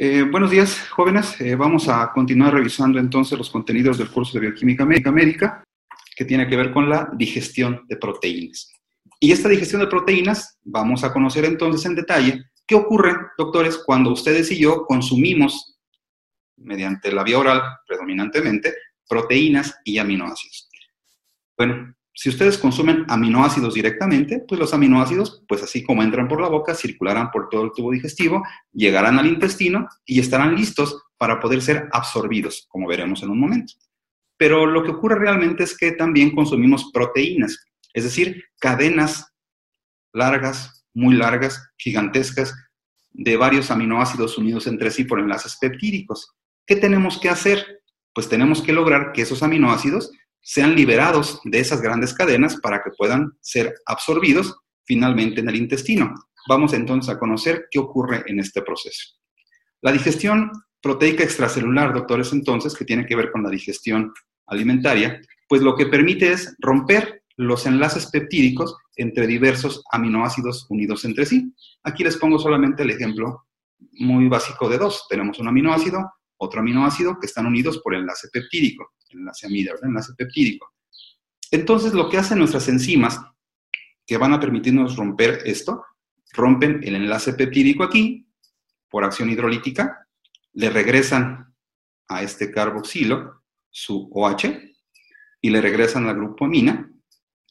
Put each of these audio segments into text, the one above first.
Eh, buenos días, jóvenes. Eh, vamos a continuar revisando entonces los contenidos del curso de Bioquímica Médica, Médica, que tiene que ver con la digestión de proteínas. Y esta digestión de proteínas, vamos a conocer entonces en detalle qué ocurre, doctores, cuando ustedes y yo consumimos, mediante la vía oral predominantemente, proteínas y aminoácidos. Bueno, si ustedes consumen aminoácidos directamente, pues los aminoácidos, pues así como entran por la boca, circularán por todo el tubo digestivo, llegarán al intestino y estarán listos para poder ser absorbidos, como veremos en un momento. Pero lo que ocurre realmente es que también consumimos proteínas, es decir, cadenas largas, muy largas, gigantescas, de varios aminoácidos unidos entre sí por enlaces peptídicos. ¿Qué tenemos que hacer? Pues tenemos que lograr que esos aminoácidos sean liberados de esas grandes cadenas para que puedan ser absorbidos finalmente en el intestino. Vamos entonces a conocer qué ocurre en este proceso. La digestión proteica extracelular, doctores, entonces, que tiene que ver con la digestión alimentaria, pues lo que permite es romper los enlaces peptídicos entre diversos aminoácidos unidos entre sí. Aquí les pongo solamente el ejemplo muy básico de dos. Tenemos un aminoácido, otro aminoácido que están unidos por enlace peptídico enlace amida, ¿verdad? Enlace peptídico. Entonces, lo que hacen nuestras enzimas, que van a permitirnos romper esto, rompen el enlace peptídico aquí, por acción hidrolítica, le regresan a este carboxilo su OH y le regresan al grupo amina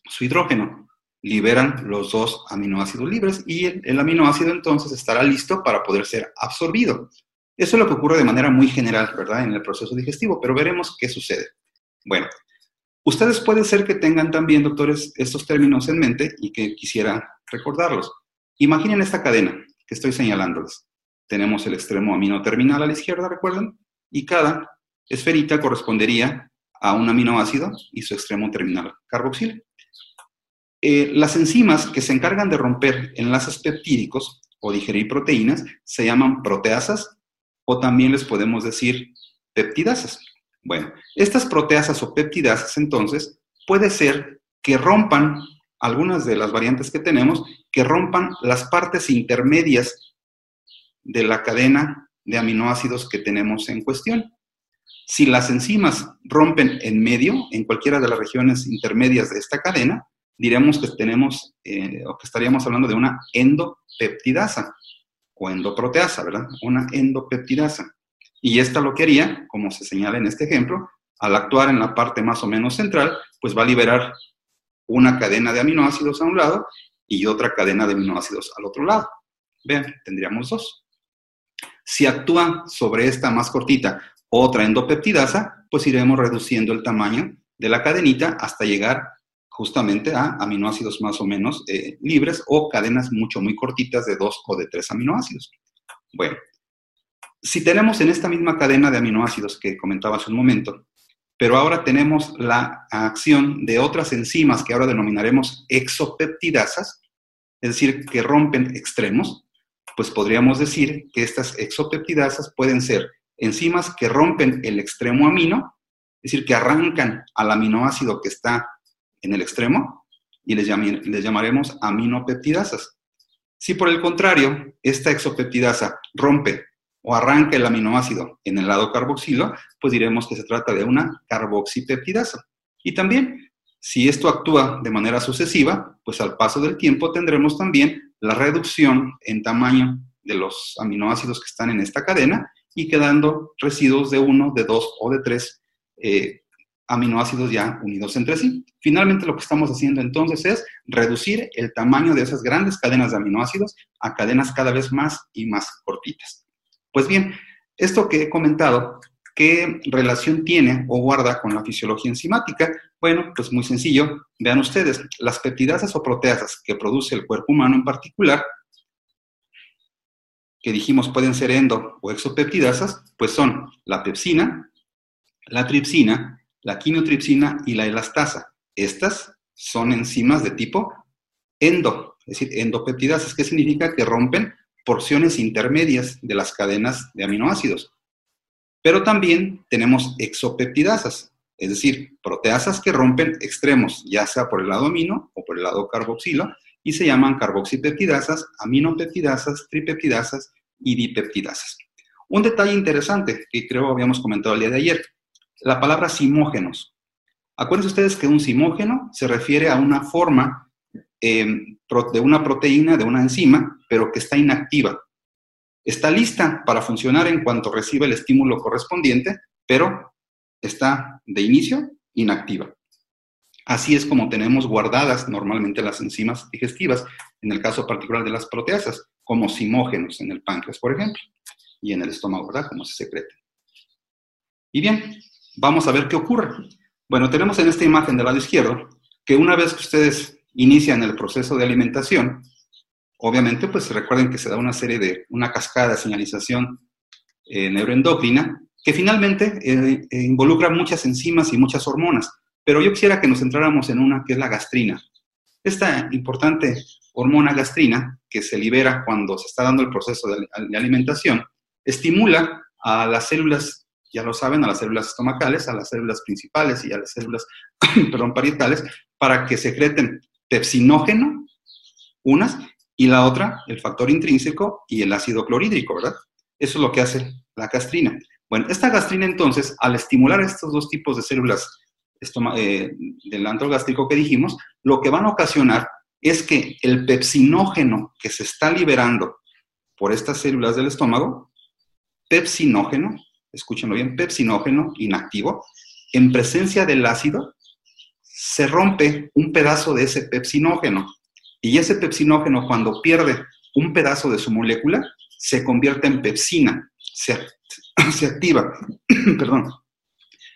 su hidrógeno. Liberan los dos aminoácidos libres y el, el aminoácido entonces estará listo para poder ser absorbido. Eso es lo que ocurre de manera muy general, ¿verdad? En el proceso digestivo, pero veremos qué sucede. Bueno, ustedes puede ser que tengan también, doctores, estos términos en mente y que quisiera recordarlos. Imaginen esta cadena que estoy señalándoles. Tenemos el extremo amino terminal a la izquierda, ¿recuerdan? Y cada esferita correspondería a un aminoácido y su extremo terminal carboxilo. Eh, las enzimas que se encargan de romper enlaces peptídicos o digerir proteínas se llaman proteasas o también les podemos decir peptidasas. Bueno, estas proteasas o peptidasas entonces puede ser que rompan algunas de las variantes que tenemos, que rompan las partes intermedias de la cadena de aminoácidos que tenemos en cuestión. Si las enzimas rompen en medio, en cualquiera de las regiones intermedias de esta cadena, diremos que tenemos eh, o que estaríamos hablando de una endopeptidasa o endoproteasa, ¿verdad? Una endopeptidasa. Y esta lo que haría, como se señala en este ejemplo, al actuar en la parte más o menos central, pues va a liberar una cadena de aminoácidos a un lado y otra cadena de aminoácidos al otro lado. Vean, tendríamos dos. Si actúa sobre esta más cortita otra endopeptidasa, pues iremos reduciendo el tamaño de la cadenita hasta llegar justamente a aminoácidos más o menos eh, libres o cadenas mucho, muy cortitas de dos o de tres aminoácidos. Bueno, si tenemos en esta misma cadena de aminoácidos que comentaba hace un momento, pero ahora tenemos la acción de otras enzimas que ahora denominaremos exopeptidasas, es decir, que rompen extremos, pues podríamos decir que estas exopeptidasas pueden ser enzimas que rompen el extremo amino, es decir, que arrancan al aminoácido que está en el extremo y les, llamaremos aminopeptidasas. Si por el contrario, esta exopeptidasa rompe o arranca el aminoácido en el lado carboxilo, pues diremos que se trata de una carboxipeptidasa. Y también, si esto actúa de manera sucesiva, pues al paso del tiempo tendremos también la reducción en tamaño de los aminoácidos que están en esta cadena y quedando residuos de uno, de dos o de tres eh, aminoácidos ya unidos entre sí. Finalmente lo que estamos haciendo entonces es reducir el tamaño de esas grandes cadenas de aminoácidos a cadenas cada vez más y más cortitas. Pues bien, esto que he comentado, ¿qué relación tiene o guarda con la fisiología enzimática? Bueno, pues muy sencillo. Vean ustedes, las peptidasas o proteasas que produce el cuerpo humano en particular, que dijimos pueden ser endo o exopeptidasas, pues son la pepsina, la tripsina, la quinotripsina y la elastasa. Estas son enzimas de tipo endo, es decir, endopeptidasas, que significa que rompen porciones intermedias de las cadenas de aminoácidos. Pero también tenemos exopeptidasas, es decir, proteasas que rompen extremos, ya sea por el lado amino o por el lado carboxilo, y se llaman carboxipeptidasas, aminopeptidasas, tripeptidasas y dipeptidasas. Un detalle interesante que creo habíamos comentado el día de ayer, la palabra simógenos. Acuérdense ustedes que un simógeno se refiere a una forma em, de una proteína, de una enzima, pero que está inactiva. Está lista para funcionar en cuanto recibe el estímulo correspondiente, pero está de inicio inactiva. Así es como tenemos guardadas normalmente las enzimas digestivas, en el caso particular de las proteasas, como simógenos en el páncreas, por ejemplo, y en el estómago, ¿verdad? Como se secreta. Y bien, vamos a ver qué ocurre. Bueno, tenemos en esta imagen del lado izquierdo que una vez que ustedes inician el proceso de alimentación, obviamente, pues recuerden que se da una serie de, una cascada de señalización eh, neuroendocrina que finalmente eh, eh, involucra muchas enzimas y muchas hormonas. Pero yo quisiera que nos centráramos en una que es la gastrina. Esta importante hormona gastrina, que se libera cuando se está dando el proceso de, alimentación, estimula a las células, ya lo saben, a las células estomacales, a las células principales y a las células, perdón, parietales, para que secreten pepsinógeno, unas, y la otra, el factor intrínseco y el ácido clorhídrico, ¿verdad? Eso es lo que hace la gastrina. Bueno, esta gastrina entonces, al estimular estos dos tipos de células eh, del antro gástrico que dijimos, lo que van a ocasionar es que el pepsinógeno que se está liberando por estas células del estómago, pepsinógeno, escúchenlo bien, pepsinógeno inactivo, en presencia del ácido, se rompe un pedazo de ese pepsinógeno. Y ese pepsinógeno, cuando pierde un pedazo de su molécula, se convierte en pepsina, se, activa. Perdón,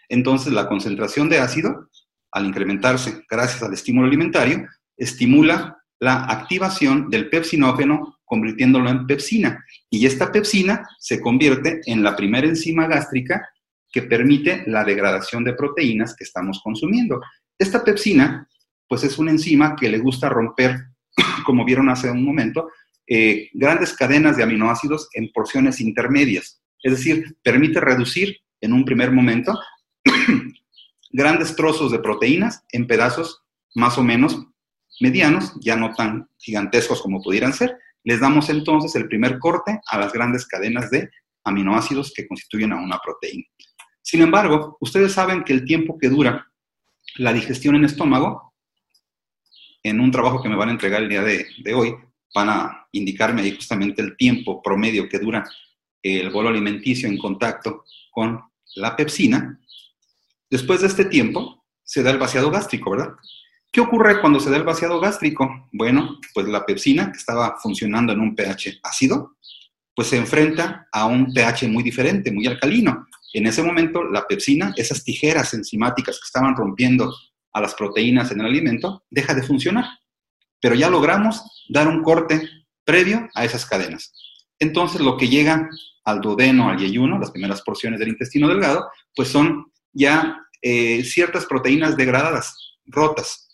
entonces la concentración de ácido, al incrementarse gracias al estímulo alimentario, estimula la activación del pepsinógeno convirtiéndolo en pepsina. Y esta pepsina se convierte en la primera enzima gástrica que permite la degradación de proteínas que estamos consumiendo. Esta pepsina, pues es una enzima que le gusta romper, como vieron hace un momento, eh, grandes cadenas de aminoácidos en porciones intermedias. Es decir, permite reducir en un primer momento grandes trozos de proteínas en pedazos más o menos medianos, ya no tan gigantescos como pudieran ser. Les damos entonces el primer corte a las grandes cadenas de aminoácidos que constituyen a una proteína. Sin embargo, ustedes saben que el tiempo que dura la digestión en estómago, en un trabajo que me van a entregar el día de, hoy, van a indicarme ahí justamente el tiempo promedio que dura el bolo alimenticio en contacto con la pepsina, Después de este tiempo, se da el vaciado gástrico, ¿verdad? ¿Qué ocurre cuando se da el vaciado gástrico? Bueno, pues la pepsina, que estaba funcionando en un pH ácido, pues se enfrenta a un pH muy diferente, muy alcalino. En ese momento, la pepsina, esas tijeras enzimáticas que estaban rompiendo a las proteínas en el alimento, deja de funcionar. Pero ya logramos dar un corte previo a esas cadenas. Entonces, lo que llega al duodeno, al yeyuno, las primeras porciones del intestino delgado, pues son ya eh, ciertas proteínas degradadas, rotas.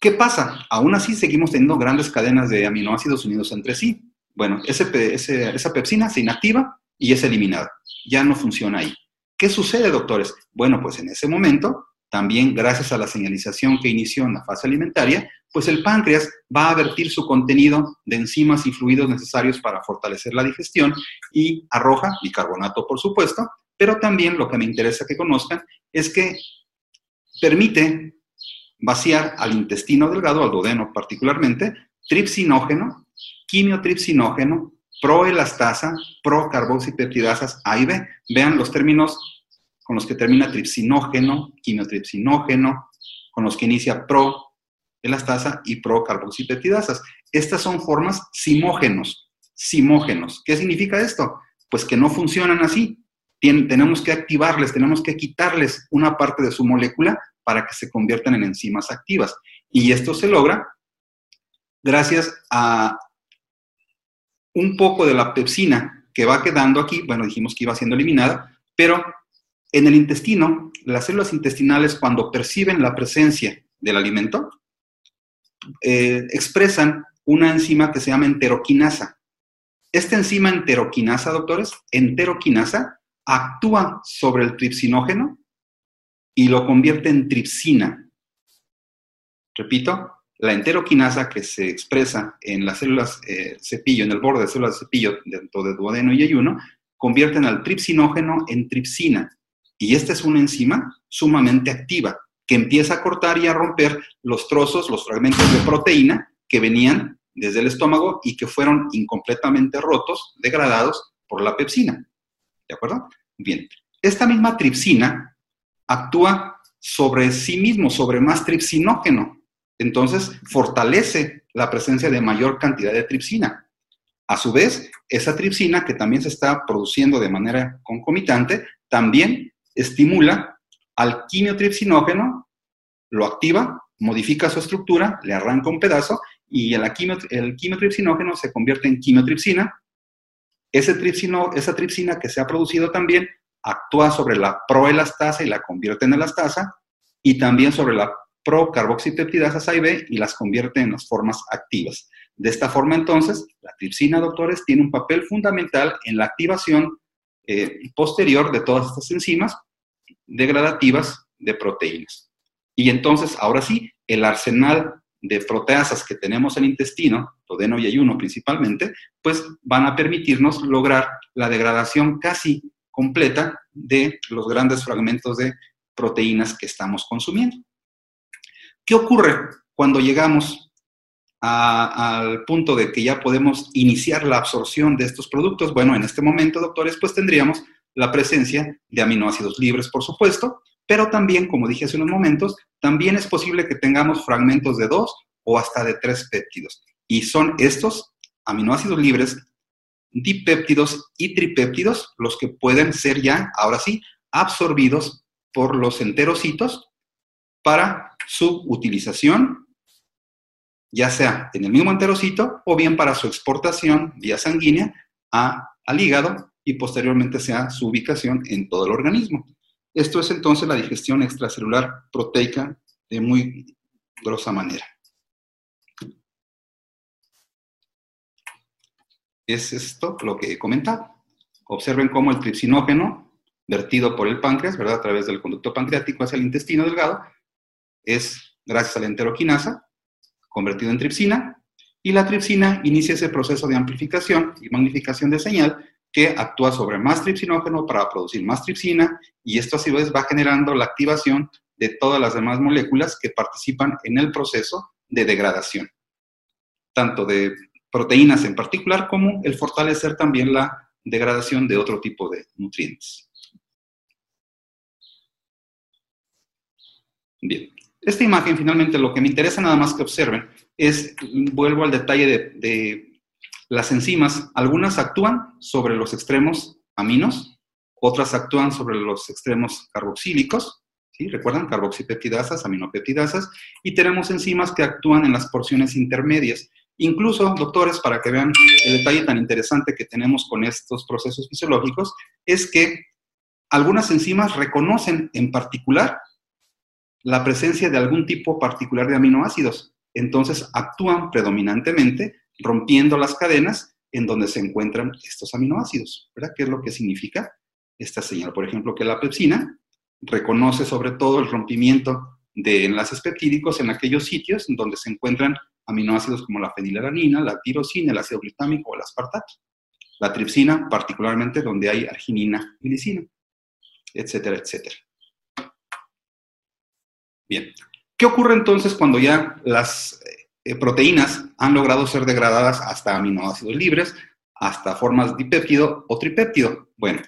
¿Qué pasa? Aún así seguimos teniendo grandes cadenas de aminoácidos unidos entre sí. Bueno, esa pepsina se inactiva y es eliminada. Ya no funciona ahí. ¿Qué sucede, doctores? Bueno, pues en ese momento, también gracias a la señalización que inició en la fase alimentaria, pues el páncreas va a vertir su contenido de enzimas y fluidos necesarios para fortalecer la digestión y arroja bicarbonato, por supuesto, pero también lo que me interesa que conozcan es que permite vaciar al intestino delgado, al duodeno particularmente, tripsinógeno, quimiotripsinógeno, proelastasa, procarboxipeptidasas A y B. Vean los términos con los que termina tripsinógeno, quimiotripsinógeno, con los que inicia proelastasa y procarboxipeptidasas. Estas son formas simógenos, simógenos. ¿Qué significa esto? Pues que no funcionan así, tenemos que activarles, tenemos que quitarles una parte de su molécula para que se conviertan en enzimas activas. Y esto se logra gracias a un poco de la pepsina que va quedando aquí, bueno, dijimos que iba siendo eliminada, pero en el intestino, las células intestinales cuando perciben la presencia del alimento, eh, expresan una enzima que se llama enteroquinasa. Esta enzima enteroquinasa, doctores, enteroquinasa, actúa sobre el tripsinógeno y lo convierte en tripsina. Repito, la enteroquinasa que se expresa en las células eh, cepillo, en el borde de células cepillo dentro de duodeno y ayuno, convierten al tripsinógeno en tripsina. Y esta es una enzima sumamente activa que empieza a cortar y a romper los trozos, los fragmentos de proteína que venían desde el estómago y que fueron incompletamente rotos, degradados por la pepsina. ¿De acuerdo? Bien. Esta misma tripsina actúa sobre sí mismo, sobre más tripsinógeno. Entonces, fortalece la presencia de mayor cantidad de tripsina. A su vez, esa tripsina que también se está produciendo de manera concomitante, también estimula al quimiotripsinógeno, lo activa, modifica su estructura, le arranca un pedazo y el, el quimiotripsinógeno se convierte en quimiotripsina. Ese tripsino, esa tripsina que se ha producido también actúa sobre la proelastasa y la convierte en elastasa y también sobre la procarboxipeptidasa A B y las convierte en las formas activas. De esta forma, entonces, la tripsina, doctores, tiene un papel fundamental en la activación eh, posterior de todas estas enzimas degradativas de proteínas. Y entonces, ahora sí, el arsenal de proteasas que tenemos en el intestino, todeno y ayuno principalmente, pues van a permitirnos lograr la degradación casi completa de los grandes fragmentos de proteínas que estamos consumiendo. ¿Qué ocurre cuando llegamos al punto de que ya podemos iniciar la absorción de estos productos? Bueno, en este momento, doctores, pues tendríamos la presencia de aminoácidos libres, por supuesto, pero también, como dije hace unos momentos, también es posible que tengamos fragmentos de dos o hasta de tres péptidos. Y son estos aminoácidos libres, dipéptidos y tripéptidos los que pueden ser ya, ahora sí, absorbidos por los enterocitos para su utilización, ya sea en el mismo enterocito o bien para su exportación vía sanguínea al hígado y posteriormente sea su ubicación en todo el organismo. Esto es entonces la digestión extracelular proteica de muy grosa manera. Es esto lo que he comentado. Observen cómo el tripsinógeno vertido por el páncreas, ¿verdad? A través del conducto pancreático hacia el intestino delgado, es gracias a la enteroquinasa, convertido en tripsina, y la tripsina inicia ese proceso de amplificación y magnificación de señal que actúa sobre más tripsinógeno para producir más tripsina y esto a su va generando la activación de todas las demás moléculas que participan en el proceso de degradación, tanto de proteínas en particular como el fortalecer también la degradación de otro tipo de nutrientes. Bien, esta imagen finalmente lo que me interesa nada más que observen es, vuelvo al detalle de las enzimas, algunas actúan sobre los extremos aminos, otras actúan sobre los extremos carboxílicos, ¿sí? ¿Recuerdan? Carboxipeptidasas, aminopeptidasas, y tenemos enzimas que actúan en las porciones intermedias. Incluso, doctores, para que vean el detalle tan interesante que tenemos con estos procesos fisiológicos, es que algunas enzimas reconocen en particular la presencia de algún tipo particular de aminoácidos. Entonces actúan predominantemente rompiendo las cadenas en donde se encuentran estos aminoácidos, ¿verdad? ¿Qué es lo que significa esta señal? Por ejemplo, que la pepsina reconoce sobre todo el rompimiento de enlaces peptídicos en aquellos sitios donde se encuentran aminoácidos como la fenilalanina, la tirosina, el ácido glutámico o el aspartato. La tripsina, particularmente donde hay arginina y glicina, etcétera, etcétera. Bien, ¿qué ocurre entonces cuando ya las eh, proteínas han logrado ser degradadas hasta aminoácidos libres, hasta formas dipéptido o tripéptido. Bueno,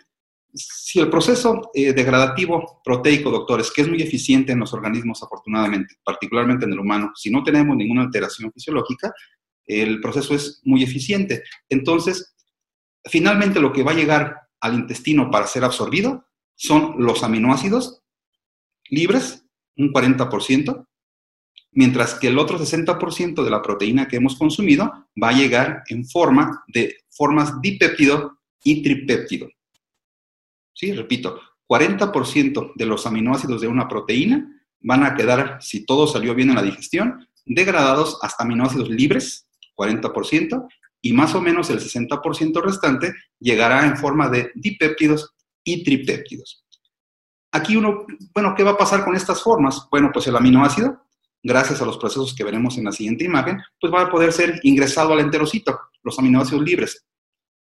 si el proceso eh, degradativo proteico, doctores, que es muy eficiente en los organismos, afortunadamente, particularmente en el humano, si no tenemos ninguna alteración fisiológica, el proceso es muy eficiente. Entonces, finalmente lo que va a llegar al intestino para ser absorbido son los aminoácidos libres, un 40%, mientras que el otro 60% de la proteína que hemos consumido va a llegar en forma de formas dipéptido y tripéptido. Sí, repito, 40% de los aminoácidos de una proteína van a quedar, si todo salió bien en la digestión, degradados hasta aminoácidos libres, 40%, y más o menos el 60% restante llegará en forma de dipéptidos y tripéptidos. Aquí uno, bueno, ¿qué va a pasar con estas formas? Bueno, pues el aminoácido gracias a los procesos que veremos en la siguiente imagen, pues va a poder ser ingresado al enterocito, los aminoácidos libres.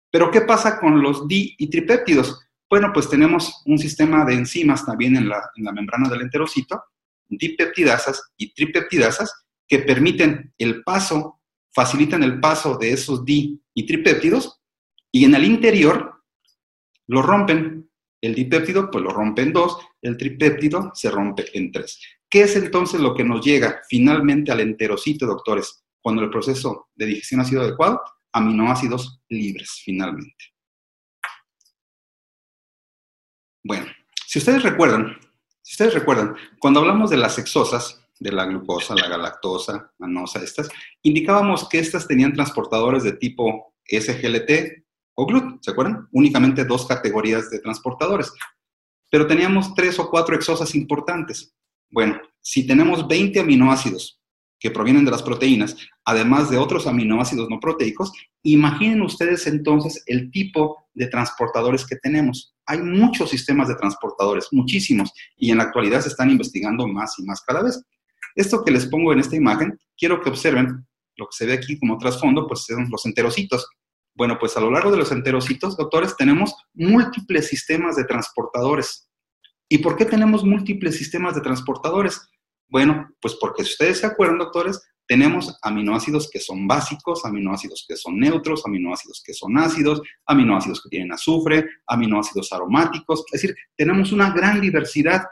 Pero ¿qué pasa con los di y tripéptidos? Bueno, pues tenemos un sistema de enzimas también en la, membrana del enterocito, dipeptidasas y tripeptidasas, que permiten el paso, facilitan el paso de esos di y tripéptidos, y en el interior lo rompen. El dipéptido, pues lo rompe en dos, el tripéptido se rompe en tres. ¿Qué es entonces lo que nos llega finalmente al enterocito, doctores, cuando el proceso de digestión ha sido adecuado? Aminoácidos libres, finalmente. Bueno, si ustedes recuerdan, si ustedes recuerdan, cuando hablamos de las exosas, de la glucosa, la galactosa, manosa, estas, indicábamos que estas tenían transportadores de tipo SGLT o GLUT, ¿se acuerdan? Únicamente dos categorías de transportadores. Pero teníamos tres o cuatro exosas importantes. Bueno, si tenemos 20 aminoácidos que provienen de las proteínas, además de otros aminoácidos no proteicos, imaginen ustedes entonces el tipo de transportadores que tenemos. Hay muchos sistemas de transportadores, muchísimos, y en la actualidad se están investigando más y más cada vez. Esto que les pongo en esta imagen, quiero que observen lo que se ve aquí como trasfondo, pues son los enterocitos. Bueno, pues a lo largo de los enterocitos, doctores, tenemos múltiples sistemas de transportadores. ¿Y por qué tenemos múltiples sistemas de transportadores? Bueno, pues porque si ustedes se acuerdan, doctores, tenemos aminoácidos que son básicos, aminoácidos que son neutros, aminoácidos que son ácidos, aminoácidos que tienen azufre, aminoácidos aromáticos. Es decir, tenemos una gran diversidad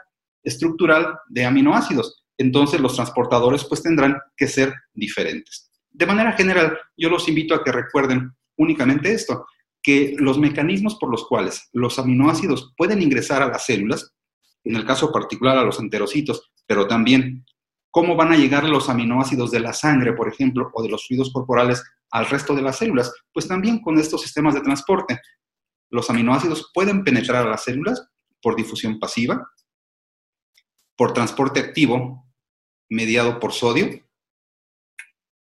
estructural de aminoácidos entonces los transportadores pues tendrán que ser diferentes. De manera general, yo los invito a que recuerden únicamente esto, que los mecanismos por los cuales los aminoácidos pueden ingresar a las células, en el caso particular a los enterocitos, pero también cómo van a llegar los aminoácidos de la sangre, por ejemplo, o de los fluidos corporales al resto de las células, pues también con estos sistemas de transporte. Los aminoácidos pueden penetrar a las células por difusión pasiva, por transporte activo, mediado por sodio,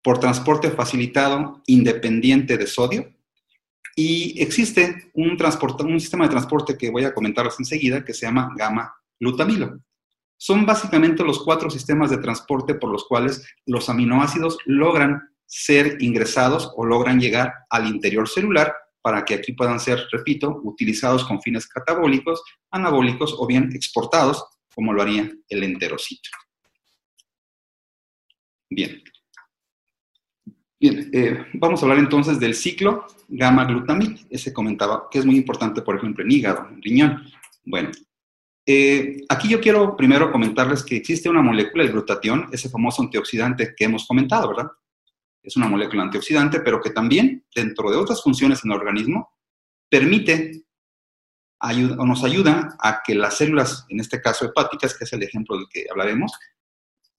por transporte facilitado independiente de sodio, y existe un, un sistema de transporte que voy a comentarles enseguida que se llama gamma-glutamilo. Son básicamente los cuatro sistemas de transporte por los cuales los aminoácidos logran ser ingresados o logran llegar al interior celular para que aquí puedan ser, repito, utilizados con fines catabólicos, anabólicos o bien exportados, como lo haría el enterocito. Bien. Bien, eh, vamos a hablar entonces del ciclo gamma-glutamil. Ese comentaba que es muy importante, por ejemplo, en hígado, en riñón. Bueno, eh, aquí yo quiero primero comentarles que existe una molécula, el glutatión, ese famoso antioxidante que hemos comentado, ¿verdad? Es una molécula antioxidante, pero que también, dentro de otras funciones en el organismo, permite o nos ayuda a que las células, en este caso hepáticas, que es el ejemplo del que hablaremos,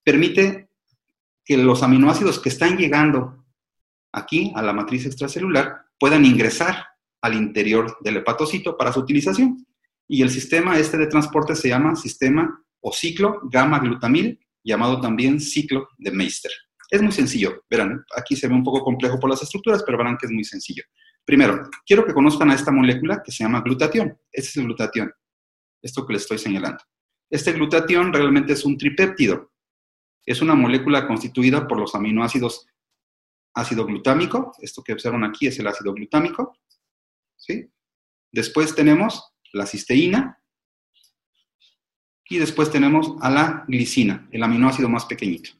permite que los aminoácidos que están llegando aquí a la matriz extracelular puedan ingresar al interior del hepatocito para su utilización. Y el sistema este de transporte se llama sistema o ciclo gamma-glutamil, llamado también ciclo de Meister. Es muy sencillo, verán, aquí se ve un poco complejo por las estructuras, pero verán que es muy sencillo. Primero, quiero que conozcan a esta molécula que se llama glutatión. Este es el glutatión, esto que les estoy señalando. Este glutatión realmente es un tripéptido, es una molécula constituida por los aminoácidos ácido glutámico, esto que observan aquí es el ácido glutámico, ¿sí? Después tenemos la cisteína y después tenemos a la glicina, el aminoácido más pequeñito.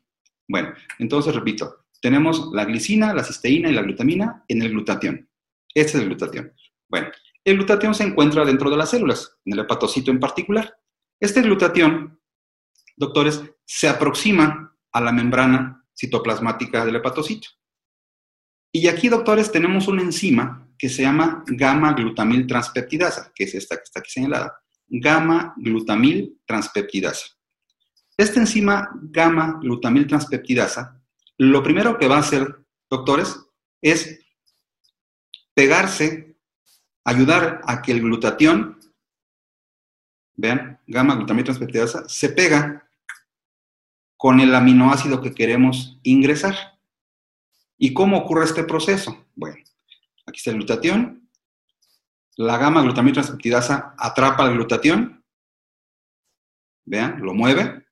Bueno, entonces repito, tenemos la glicina, la cisteína y la glutamina en el glutatión. Este es el glutatión. Bueno, el glutatión se encuentra dentro de las células, en el hepatocito en particular. Este glutatión doctores, se aproxima a la membrana citoplasmática del hepatocito. Y aquí, doctores, tenemos una enzima que se llama gamma-glutamil transpeptidasa, que es esta que está aquí señalada. Gamma-glutamil transpeptidasa. Esta enzima gamma-glutamil transpeptidasa, lo primero que va a hacer, doctores, es pegarse, ayudar a que el glutatión, vean, gamma-glutamil transpeptidasa, se pega con el aminoácido que queremos ingresar. ¿Y cómo ocurre este proceso? Bueno, aquí está el glutatión. La gama transcriptidasa atrapa el glutatión. Vean, lo mueve.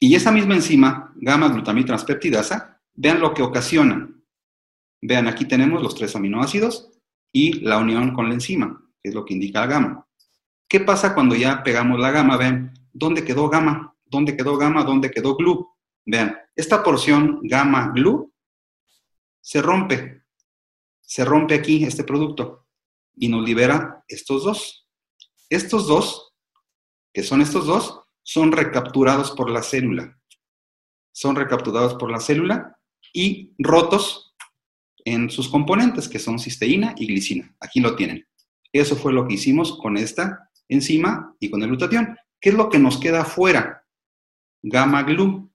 Y esa misma enzima, gamma-glutamiltranspeptidasa, vean lo que ocasiona. Vean, aquí tenemos los tres aminoácidos y la unión con la enzima, que es lo que indica la gamma. ¿Qué pasa cuando ya pegamos la gamma? Vean, ¿dónde quedó gamma? ¿Dónde quedó gamma? ¿Dónde quedó glu? Vean, esta porción gamma-glu se rompe. Se rompe aquí este producto y nos libera estos dos. Estos dos, que son estos dos, son recapturados por la célula. Son recapturados por la célula y rotos en sus componentes, que son cisteína y glicina. Aquí lo tienen. Eso fue lo que hicimos con esta enzima y con el glutatión. ¿Qué es lo que nos queda afuera? Gamma glu.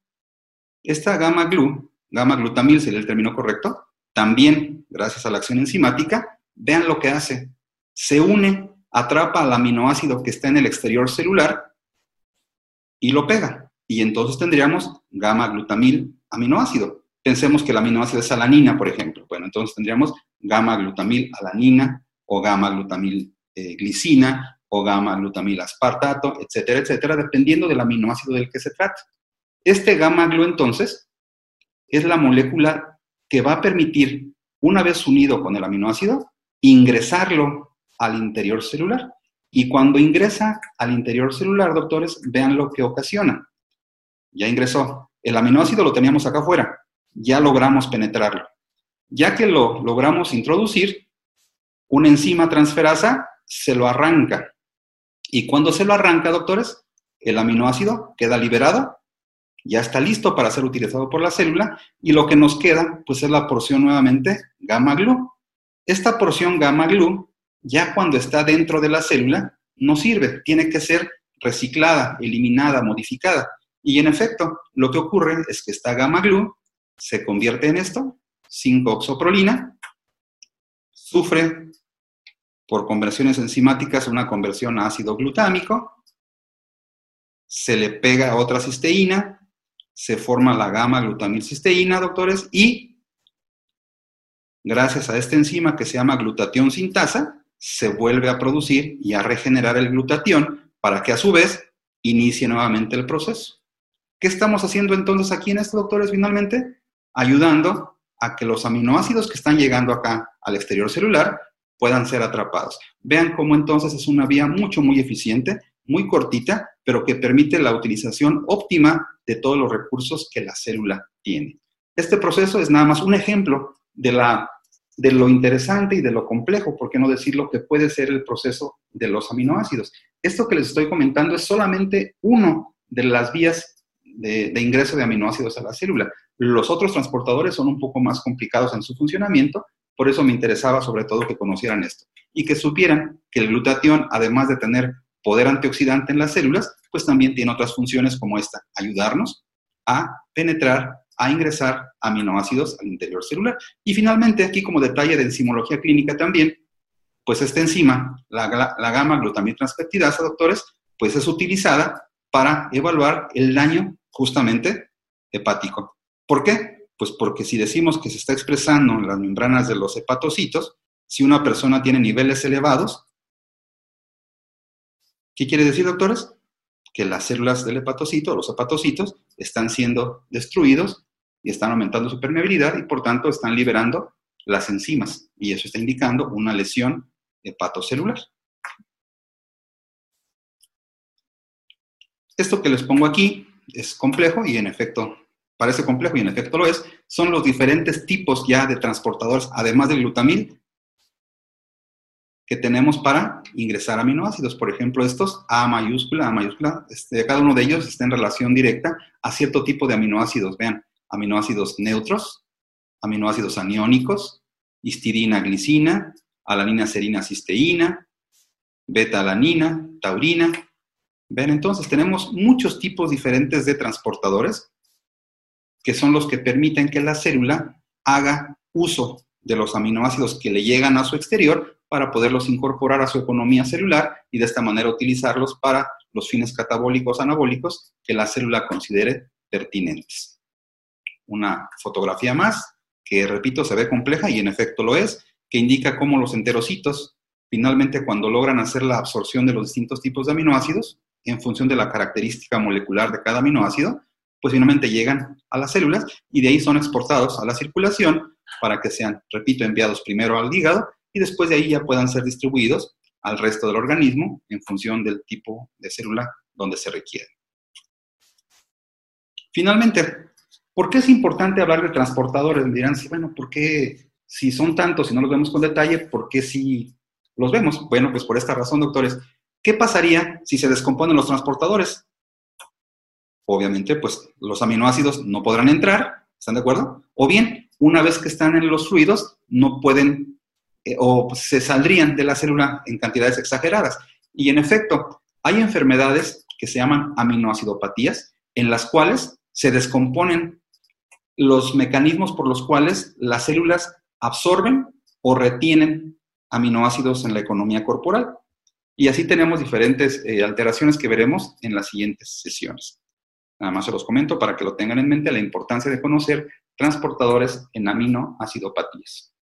Esta gamma glu, gamma glutamil sería el término correcto, también, gracias a la acción enzimática, vean lo que hace. Se une, atrapa al aminoácido que está en el exterior celular y lo pega. Y entonces tendríamos gamma glutamil aminoácido. Pensemos que el aminoácido es alanina, por ejemplo. Bueno, entonces tendríamos gamma glutamil alanina o gamma glutamil eh, glicina o gamma glutamil aspartato, etcétera, etcétera, dependiendo del aminoácido del que se trata. Este gamma glu entonces es la molécula que va a permitir, una vez unido con el aminoácido, ingresarlo al interior celular. Y cuando ingresa al interior celular, doctores, vean lo que ocasiona. Ya ingresó. El aminoácido lo teníamos acá afuera. Ya logramos penetrarlo. Ya que lo logramos introducir, una enzima transferasa se lo arranca. Y cuando se lo arranca, doctores, el aminoácido queda liberado ya está listo para ser utilizado por la célula y lo que nos queda pues es la porción nuevamente gamma glu. Esta porción gamma glu ya cuando está dentro de la célula no sirve, tiene que ser reciclada, eliminada, modificada. Y en efecto, lo que ocurre es que esta gamma glu se convierte en esto, 5-oxoprolina, sufre por conversiones enzimáticas una conversión a ácido glutámico, se le pega otra cisteína, se forma la gamma glutamilcisteína, doctores, y gracias a esta enzima que se llama glutatión sintasa, se vuelve a producir y a regenerar el glutatión para que a su vez inicie nuevamente el proceso. ¿Qué estamos haciendo entonces aquí en esto, doctores, finalmente? Ayudando a que los aminoácidos que están llegando acá al exterior celular puedan ser atrapados. Vean cómo entonces es una vía mucho, muy eficiente, muy cortita, pero que permite la utilización óptima de todos los recursos que la célula tiene. Este proceso es nada más un ejemplo de, la, de lo interesante y de lo complejo, por qué no decirlo, que puede ser el proceso de los aminoácidos. Esto que les estoy comentando es solamente uno de las vías de, de ingreso de aminoácidos a la célula. Los otros transportadores son un poco más complicados en su funcionamiento, por eso me interesaba sobre todo que conocieran esto y que supieran que el glutatión, además de tener poder antioxidante en las células, pues también tiene otras funciones como esta, ayudarnos a penetrar, a ingresar aminoácidos al interior celular. Y finalmente, aquí como detalle de enzimología clínica también, pues esta enzima, la, la gamma glutamiltranspeptidasa, doctores, pues es utilizada para evaluar el daño justamente hepático. ¿Por qué? Pues porque si decimos que se está expresando en las membranas de los hepatocitos, si una persona tiene niveles elevados, ¿Qué quiere decir, doctores? Que las células del hepatocito, los hepatocitos, están siendo destruidos y están aumentando su permeabilidad y por tanto están liberando las enzimas. Y eso está indicando una lesión hepatocelular. Esto que les pongo aquí es complejo y en efecto parece complejo y en efecto lo es. Son los diferentes tipos ya de transportadores, además del glutamil, que tenemos para ingresar aminoácidos. Por ejemplo, estos A mayúscula, A mayúscula, este, cada uno de ellos está en relación directa a cierto tipo de aminoácidos. Vean, aminoácidos neutros, aminoácidos aniónicos, histidina, glicina, alanina, serina, cisteína, beta-alanina, taurina. Ven, entonces tenemos muchos tipos diferentes de transportadores que son los que permiten que la célula haga uso de los aminoácidos que le llegan a su exterior para poderlos incorporar a su economía celular y de esta manera utilizarlos para los fines catabólicos anabólicos que la célula considere pertinentes. Una fotografía más que, repito, se ve compleja y en efecto lo es, que indica cómo los enterocitos, finalmente cuando logran hacer la absorción de los distintos tipos de aminoácidos, en función de la característica molecular de cada aminoácido, pues finalmente llegan a las células y de ahí son exportados a la circulación para que sean, repito, enviados primero al hígado y después de ahí ya puedan ser distribuidos al resto del organismo en función del tipo de célula donde se requiere. Finalmente, ¿por qué es importante hablar de transportadores? Me dirán, sí, bueno, ¿por qué si son tantos y no los vemos con detalle, por qué si los vemos? Bueno, pues por esta razón, doctores. ¿Qué pasaría si se descomponen los transportadores? Obviamente, pues los aminoácidos no podrán entrar, ¿están de acuerdo? O bien, una vez que están en los fluidos, no pueden eh, o se saldrían de la célula en cantidades exageradas. Y en efecto, hay enfermedades que se llaman aminoacidopatías, en las cuales se descomponen los mecanismos por los cuales las células absorben o retienen aminoácidos en la economía corporal. Y así tenemos diferentes eh, alteraciones que veremos en las siguientes sesiones. Nada más se los comento para que lo tengan en mente la importancia de conocer transportadores en aminoacidopatías.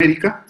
Médica